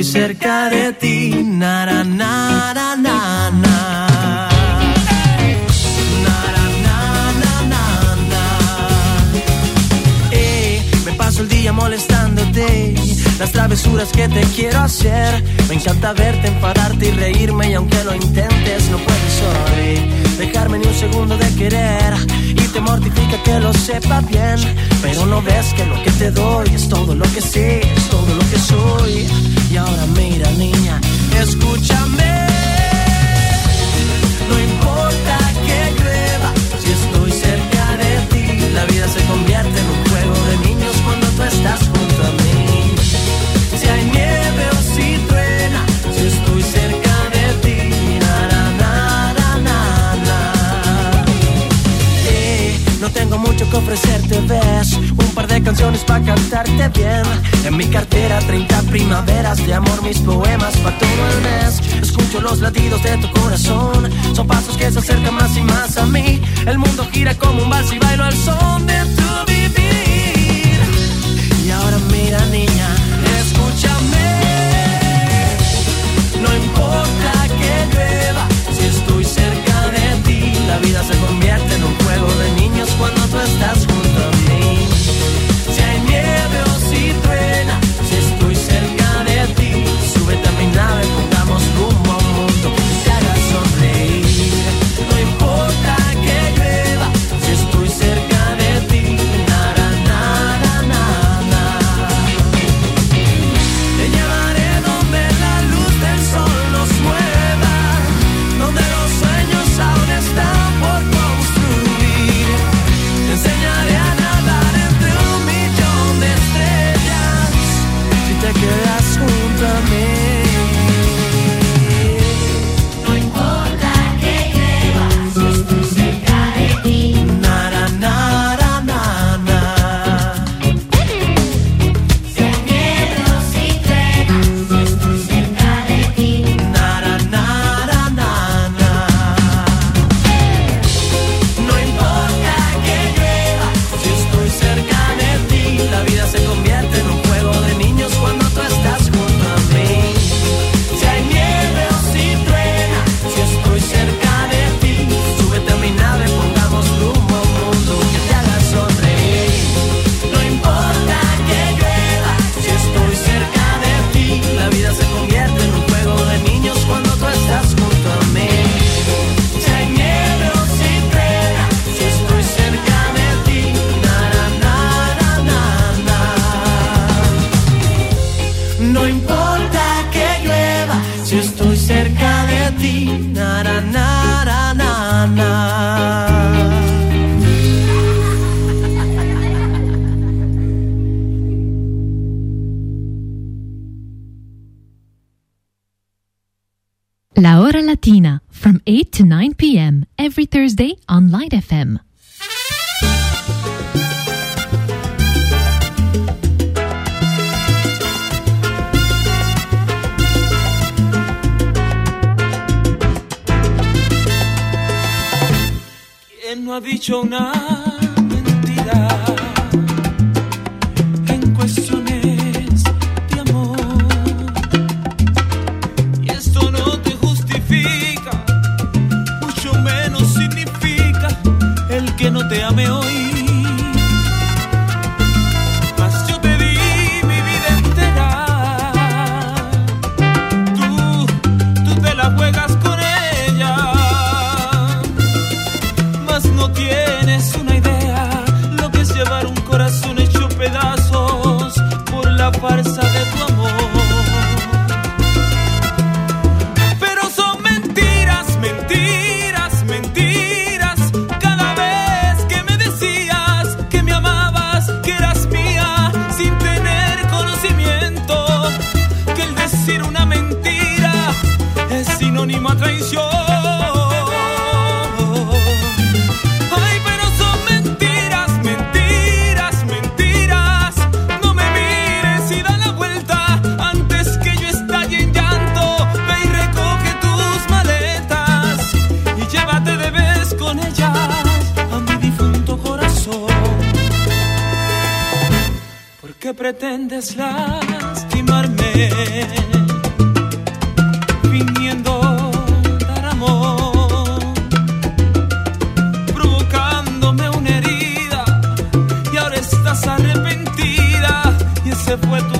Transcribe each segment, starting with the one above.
Estoy cerca de ti. Na, na, na, na, na, na. Eh, el día molestándote. Las travesuras que te quiero hacer. Me encanta verte, enfadarte y reírme. Y aunque lo intentes, no puedes hoy dejarme ni un segundo de querer. Y te mortifica que lo sepa bien. Pero no ves que lo que te doy es todo lo que sé, es todo lo que soy. Y ahora mira, niña, escúchame. No importa que llueva, si estoy cerca de ti, la vida se convierte en un juego de niños cuando tú estás junto a mí. Si hay nieve o si truena, si estoy cerca de ti, na, na, na, na, na. Eh, no tengo mucho que ofrecerte, ves par de canciones para cantarte bien. En mi cartera 30 primaveras de amor Mis poemas para todo el mes. Escucho los latidos de tu corazón. Son pasos que se acercan más y más a mí. El mundo gira como un vals y bailo al son de tu vivir. Y ahora mira niña, escúchame. No importa que llueva, si estoy cerca de ti, la vida se convierte en un juego de niños cuando tú estás junto ha dicho una y ese fue tu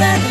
that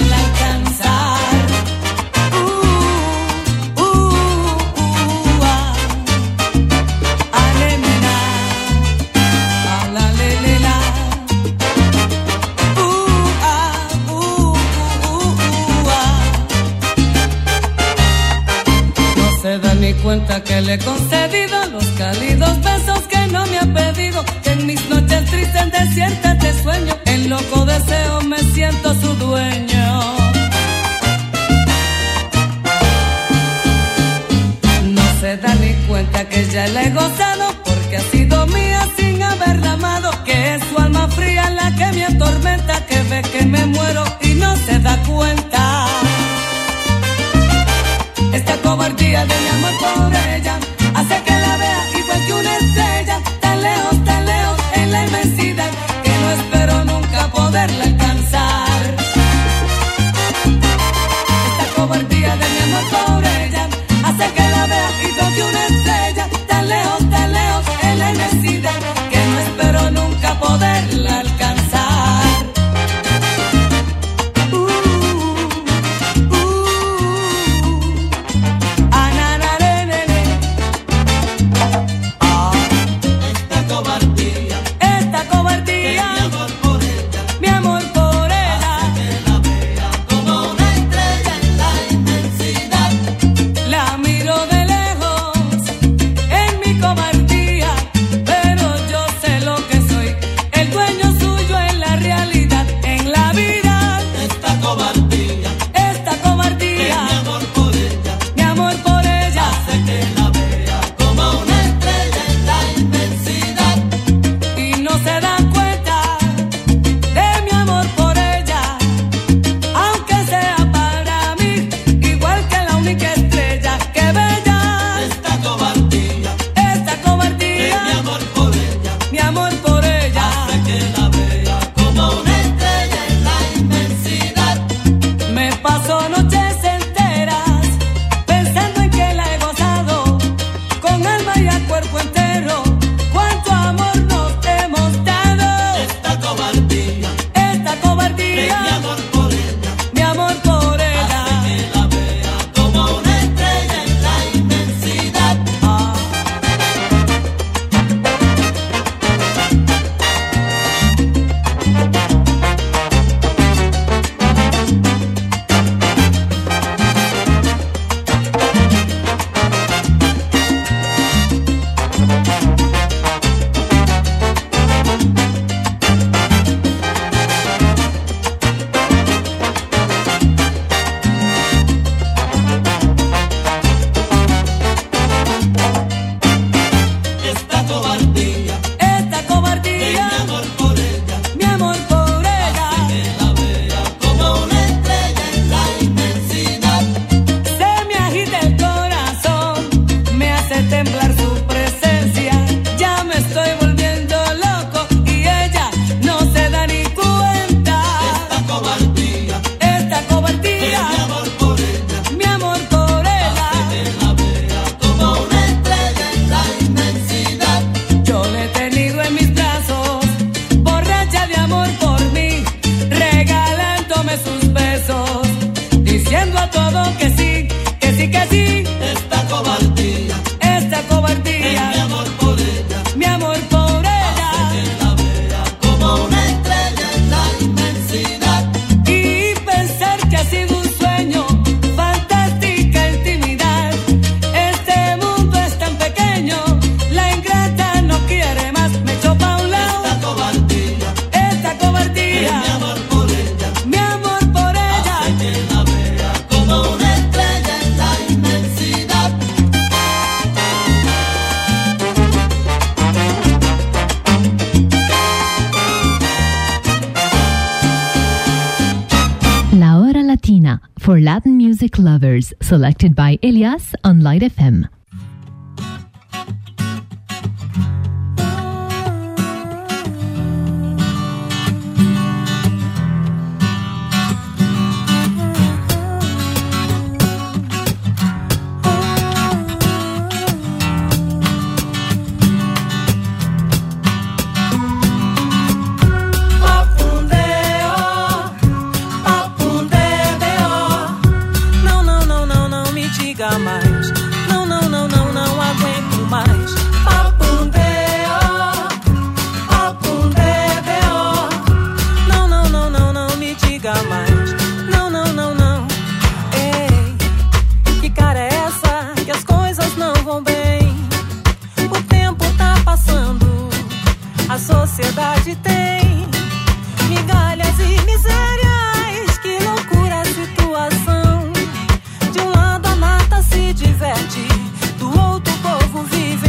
Selected by Elias on Light FM. bem. O tempo tá passando, a sociedade tem migalhas e misérias. Que loucura a situação. De um lado a mata se diverte, do outro o povo vive.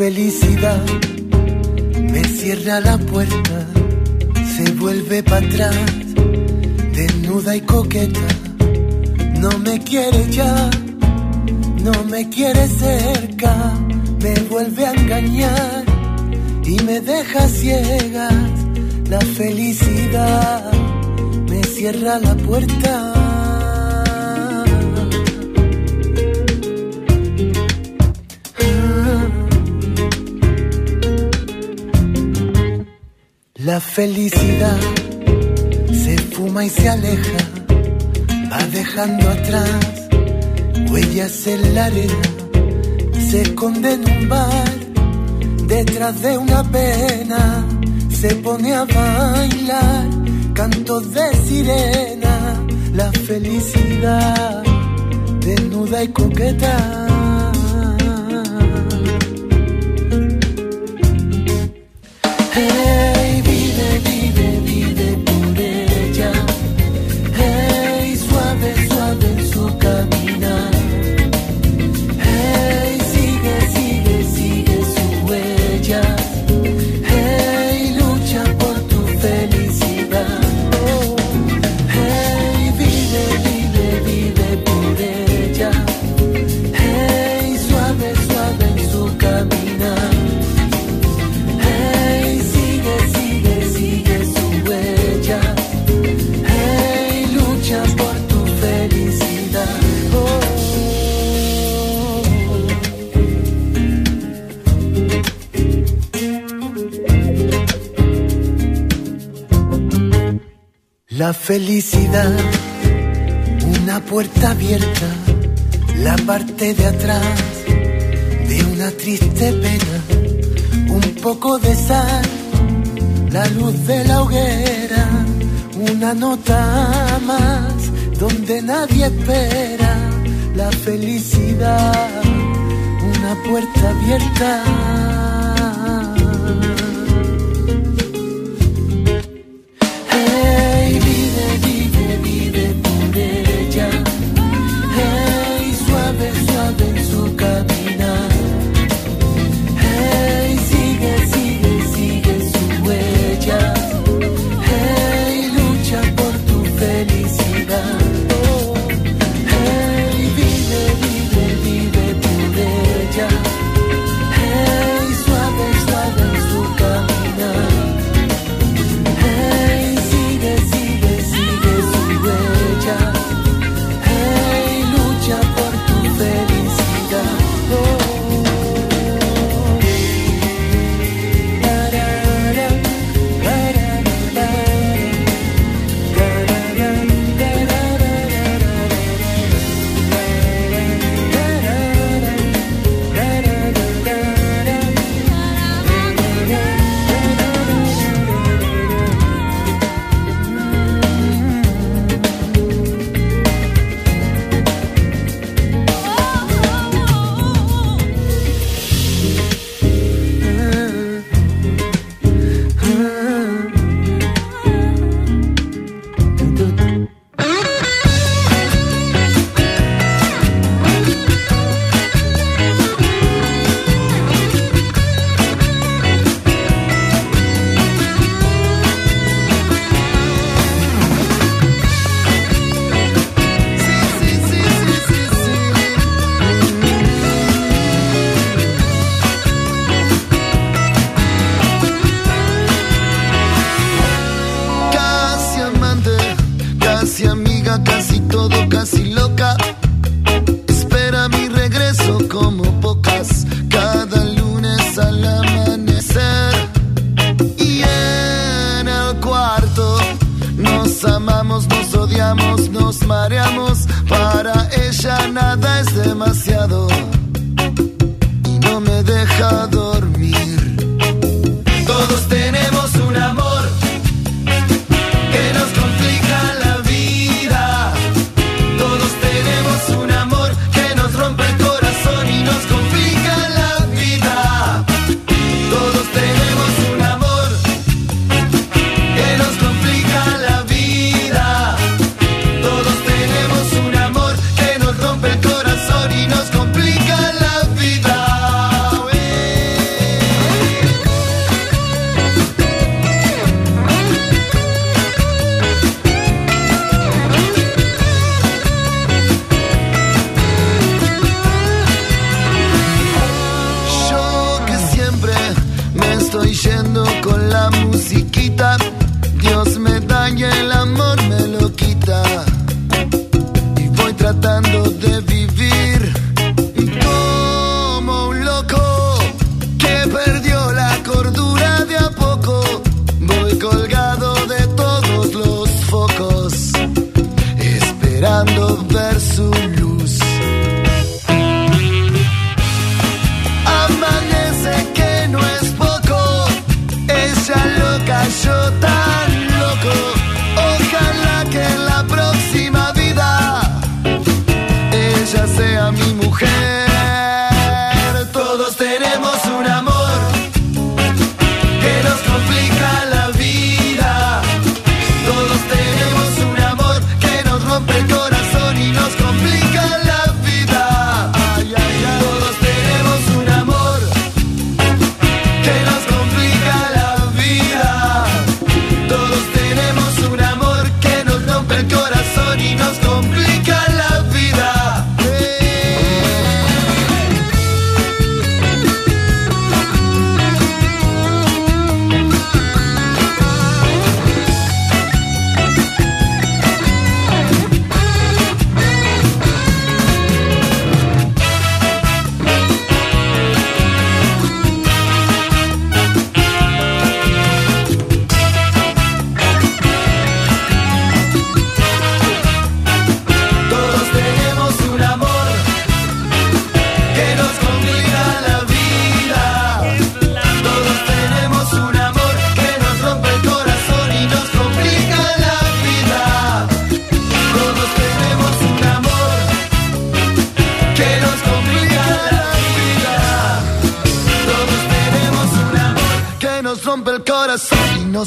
Felicidad me cierra la puerta, se vuelve para atrás, desnuda y coqueta. No me quiere ya, no me quiere cerca, me vuelve a engañar y me deja ciegas. La felicidad me cierra la puerta. La felicidad se fuma y se aleja, va dejando atrás huellas en la arena, se esconde en un bar, detrás de una pena, se pone a bailar, cantos de sirena, la felicidad desnuda y coqueta. Felicidad, una puerta abierta, la parte de atrás de una triste pena. Un poco de sal, la luz de la hoguera, una nota más donde nadie espera la felicidad, una puerta abierta.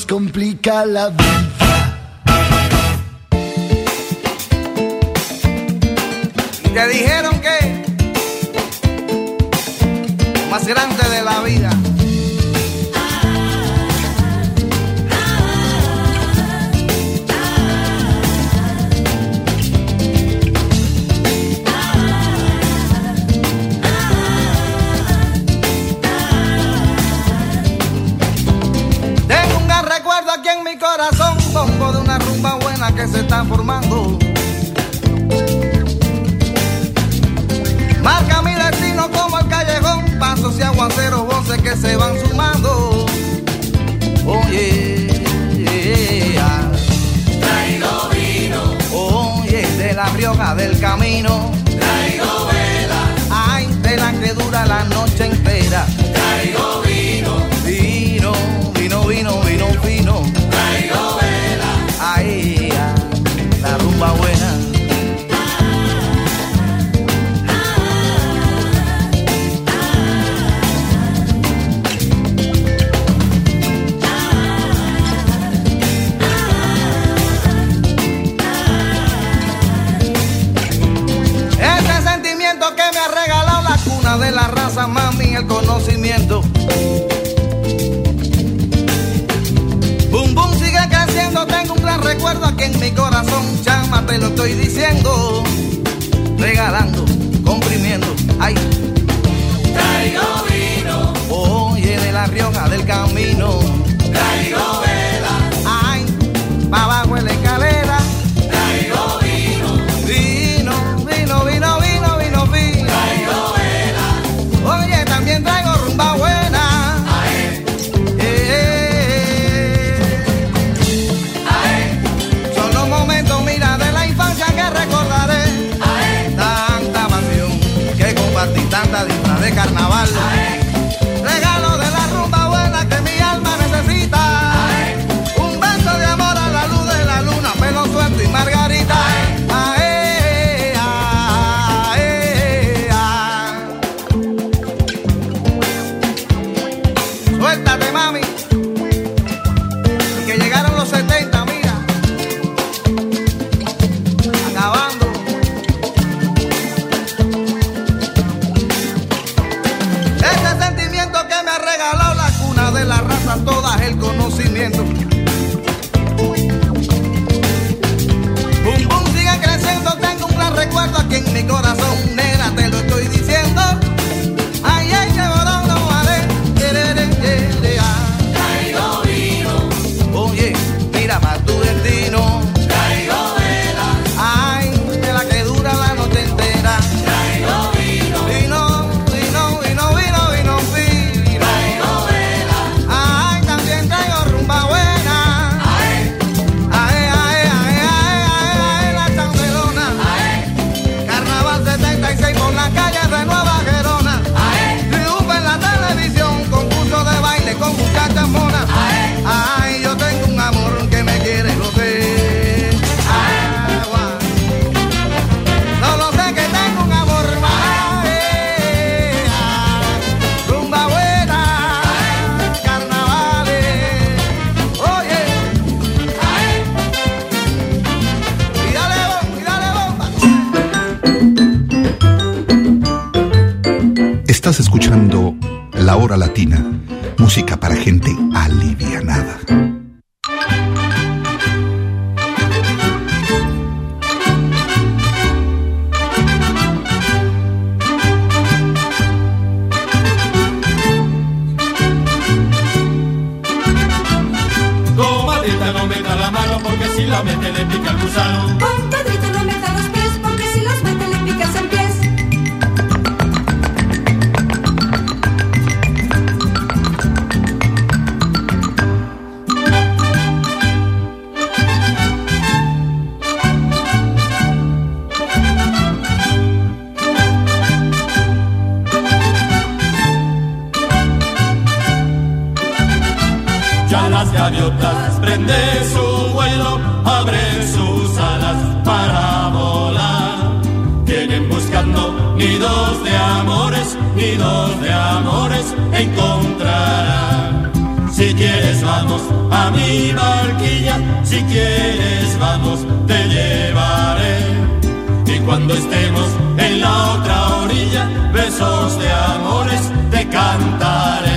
complica la vida. conocimiento. Bum Bum sigue creciendo, tengo un gran recuerdo aquí en mi corazón, chama, te lo estoy diciendo. de amores encontrarán. Si quieres vamos a mi barquilla, si quieres vamos te llevaré. Y cuando estemos en la otra orilla, besos de amores te cantaré.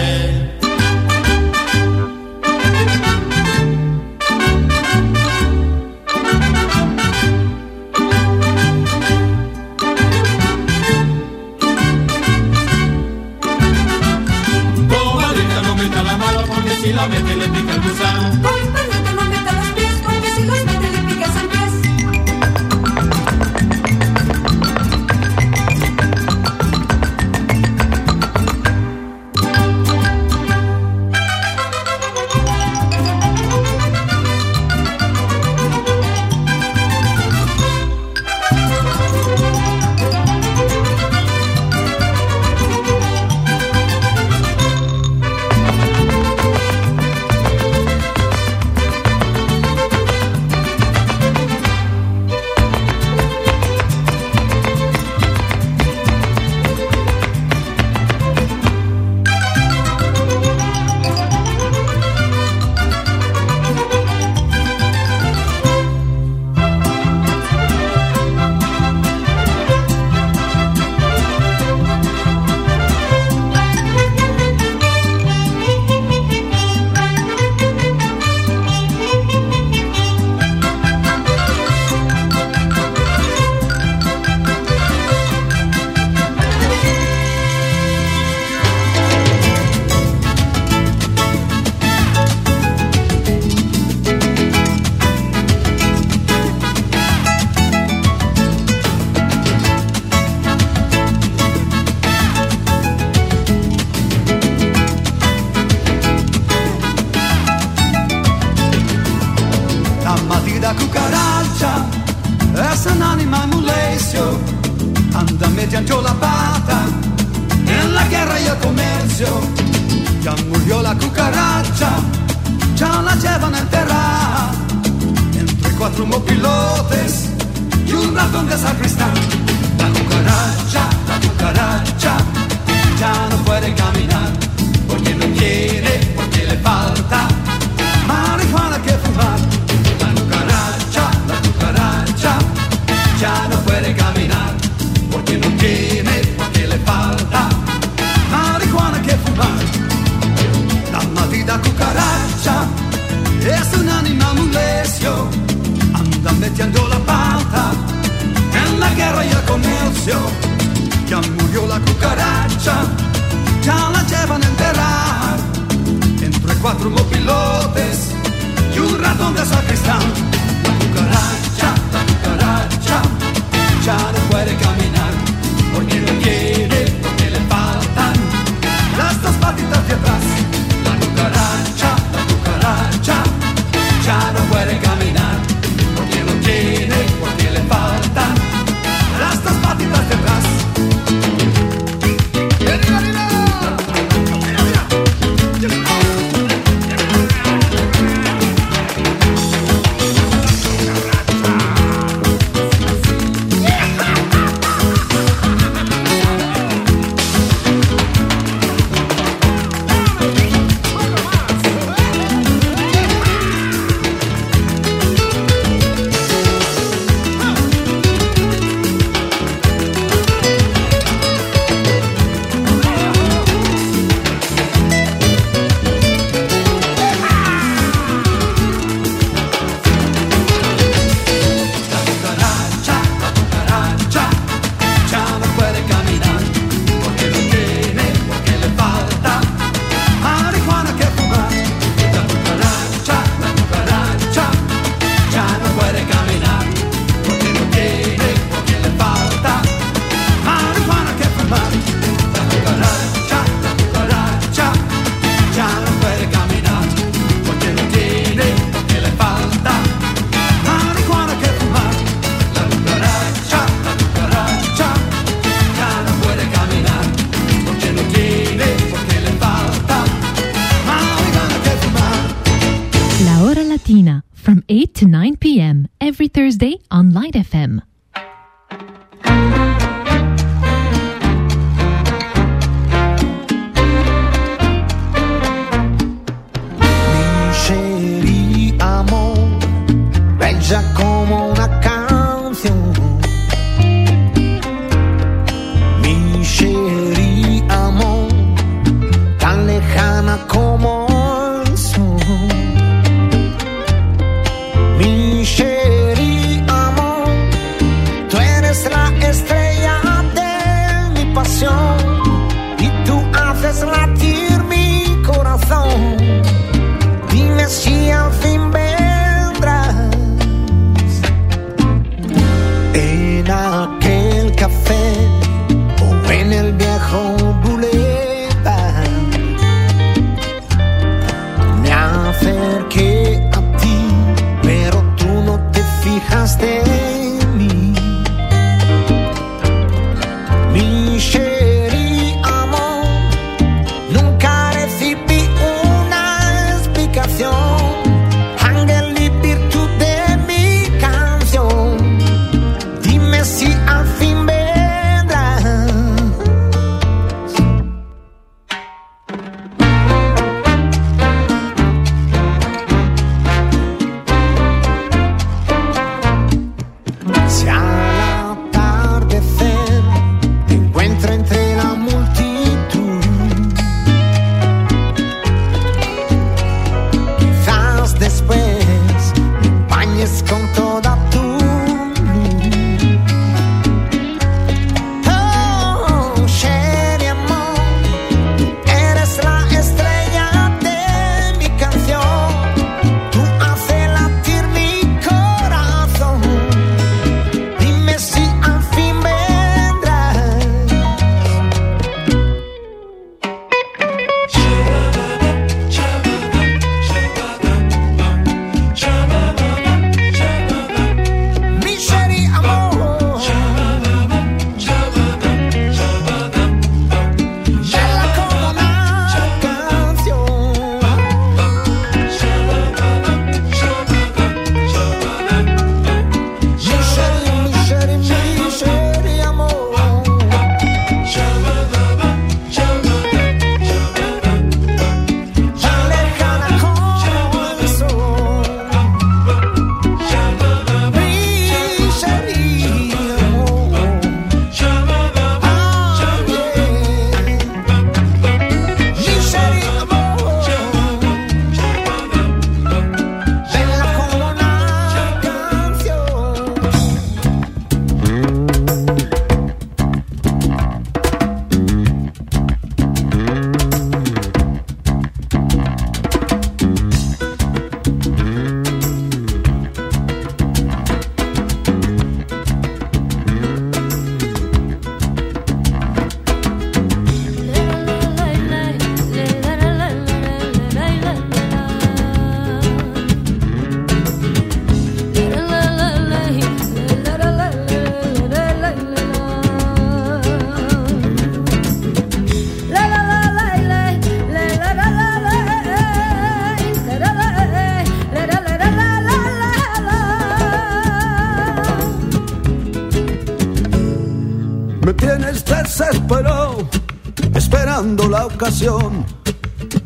La ocasión,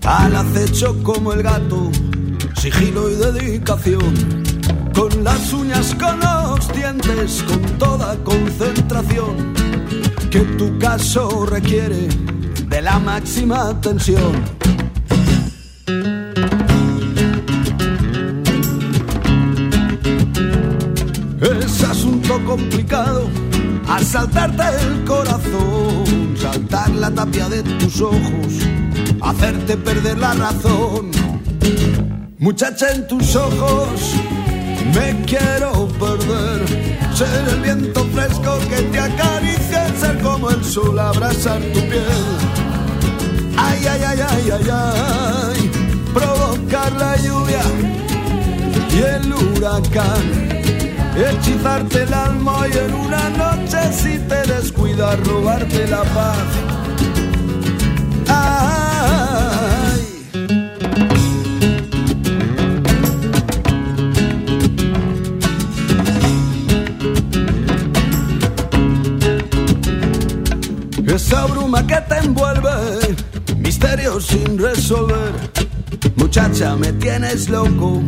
al acecho como el gato, sigilo y dedicación, con las uñas, con los dientes, con toda concentración, que tu caso requiere de la máxima atención. Es asunto complicado asaltarte el corazón, tapia de tus ojos, hacerte perder la razón. Muchacha en tus ojos, me quiero perder. Ser el viento fresco que te acaricia, ser como el sol abrazar tu piel. Ay, ay, ay, ay, ay, ay, provocar la lluvia y el huracán. Hechizarte el alma y en una noche si te descuidas robarte la paz. Esa bruma que te envuelve, misterios sin resolver. Muchacha, me tienes loco,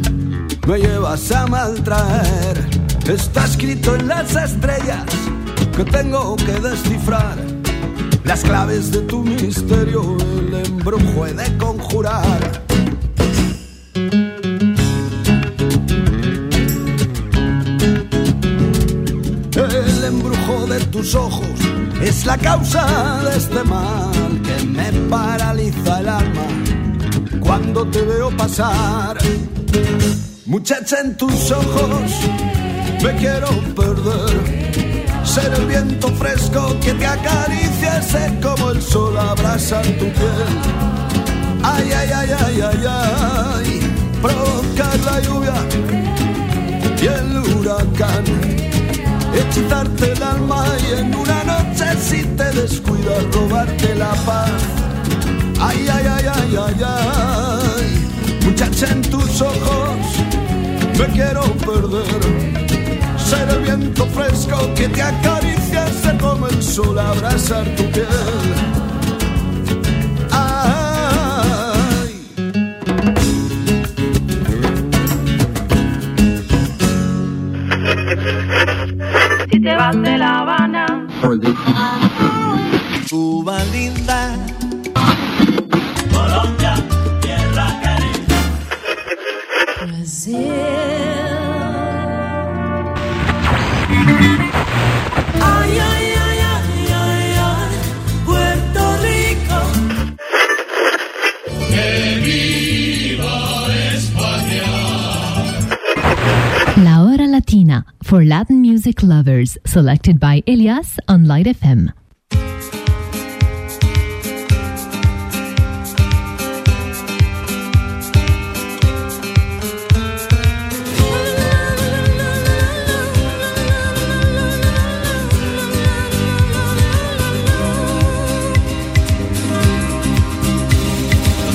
me llevas a maltraer. Está escrito en las estrellas que tengo que descifrar las claves de tu misterio, embrujo he de conjurar. El embrujo de tus ojos es la causa de este mal que me paraliza el alma cuando te veo pasar. Muchacha en tus ojos, me quiero perder. Ser el viento fresco que te acaricia, ser como el sol abraza tu piel. Ay, ay, ay, ay, ay, ay, provocar la lluvia y el huracán. Hechizarte el alma y en una noche si te descuidas robarte la paz. Ay, ay, ay, ay, ay, ay, muchacha en tus ojos, me quiero perder. Ser el viento fresco que te acaricia, ser como el sol abrazar tu piel. Si te vas de La Habana, for Latin music lovers, selected by Elias on Light FM.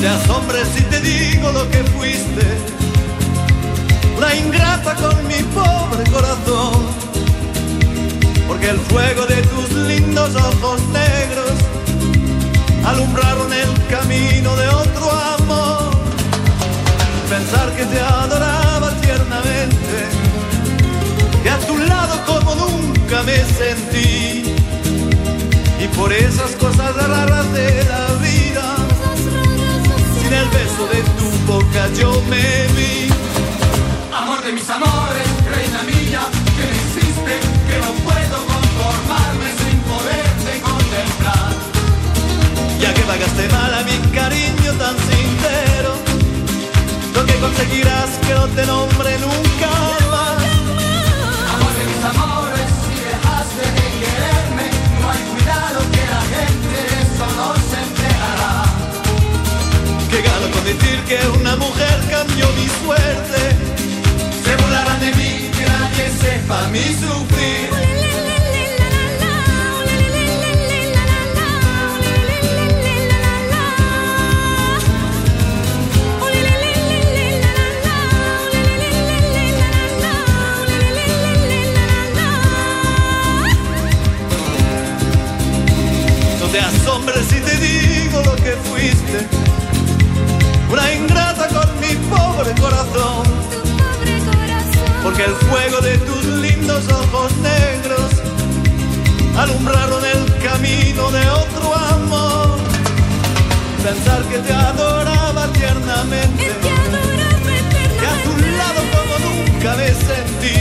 Te asombres si te digo lo que fuiste, una ingrata con mi corazón, porque el fuego de tus lindos ojos negros alumbraron el camino de otro amor. Pensar que te adoraba tiernamente, que a tu lado como nunca me sentí, y por esas cosas raras de la vida sin el beso de tu boca yo me vi. Amor de mis amores, Pagaste mal a mi cariño tan sincero, lo que conseguirás que no te nombre nunca más. Amor de mis amores, si dejaste de quererme, no hay cuidado que la gente de eso no se enterará. Que gano con decir que una mujer cambió mi suerte. Se burlarán de mí, que nadie sepa mi sufrir. Te asombres si te digo fuiste una ingrata con mi pobre corazón. Porque el fuego de tus lindos ojos negros alumbraron el camino de otro amor. Pensar que te adoraba tiernamente, que a tu lado como nunca me sentí.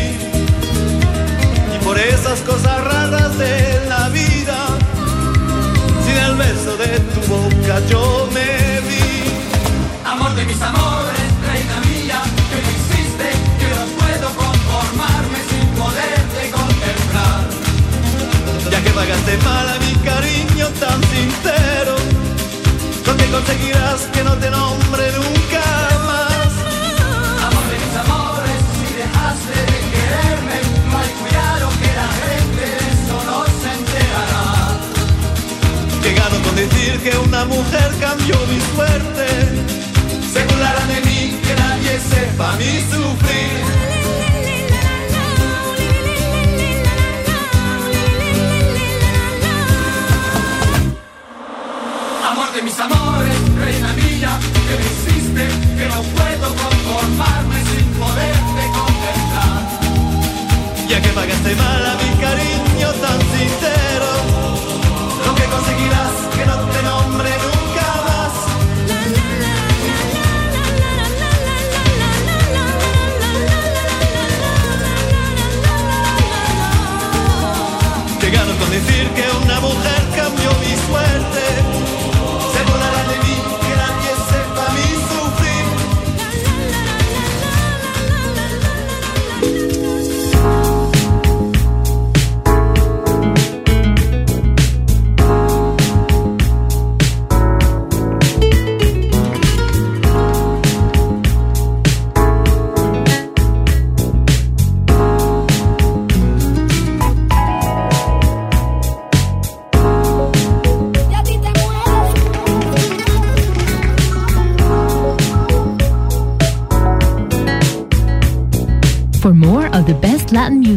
Y por esas cosas raras de la beso de tu boca yo me vi. Amor de mis amores, reina mía, que no hiciste, que no puedo conformarme sin poderte contemplar. Ya que pagaste mal a mi cariño tan sincero, ¿dónde conseguirás que no te nombre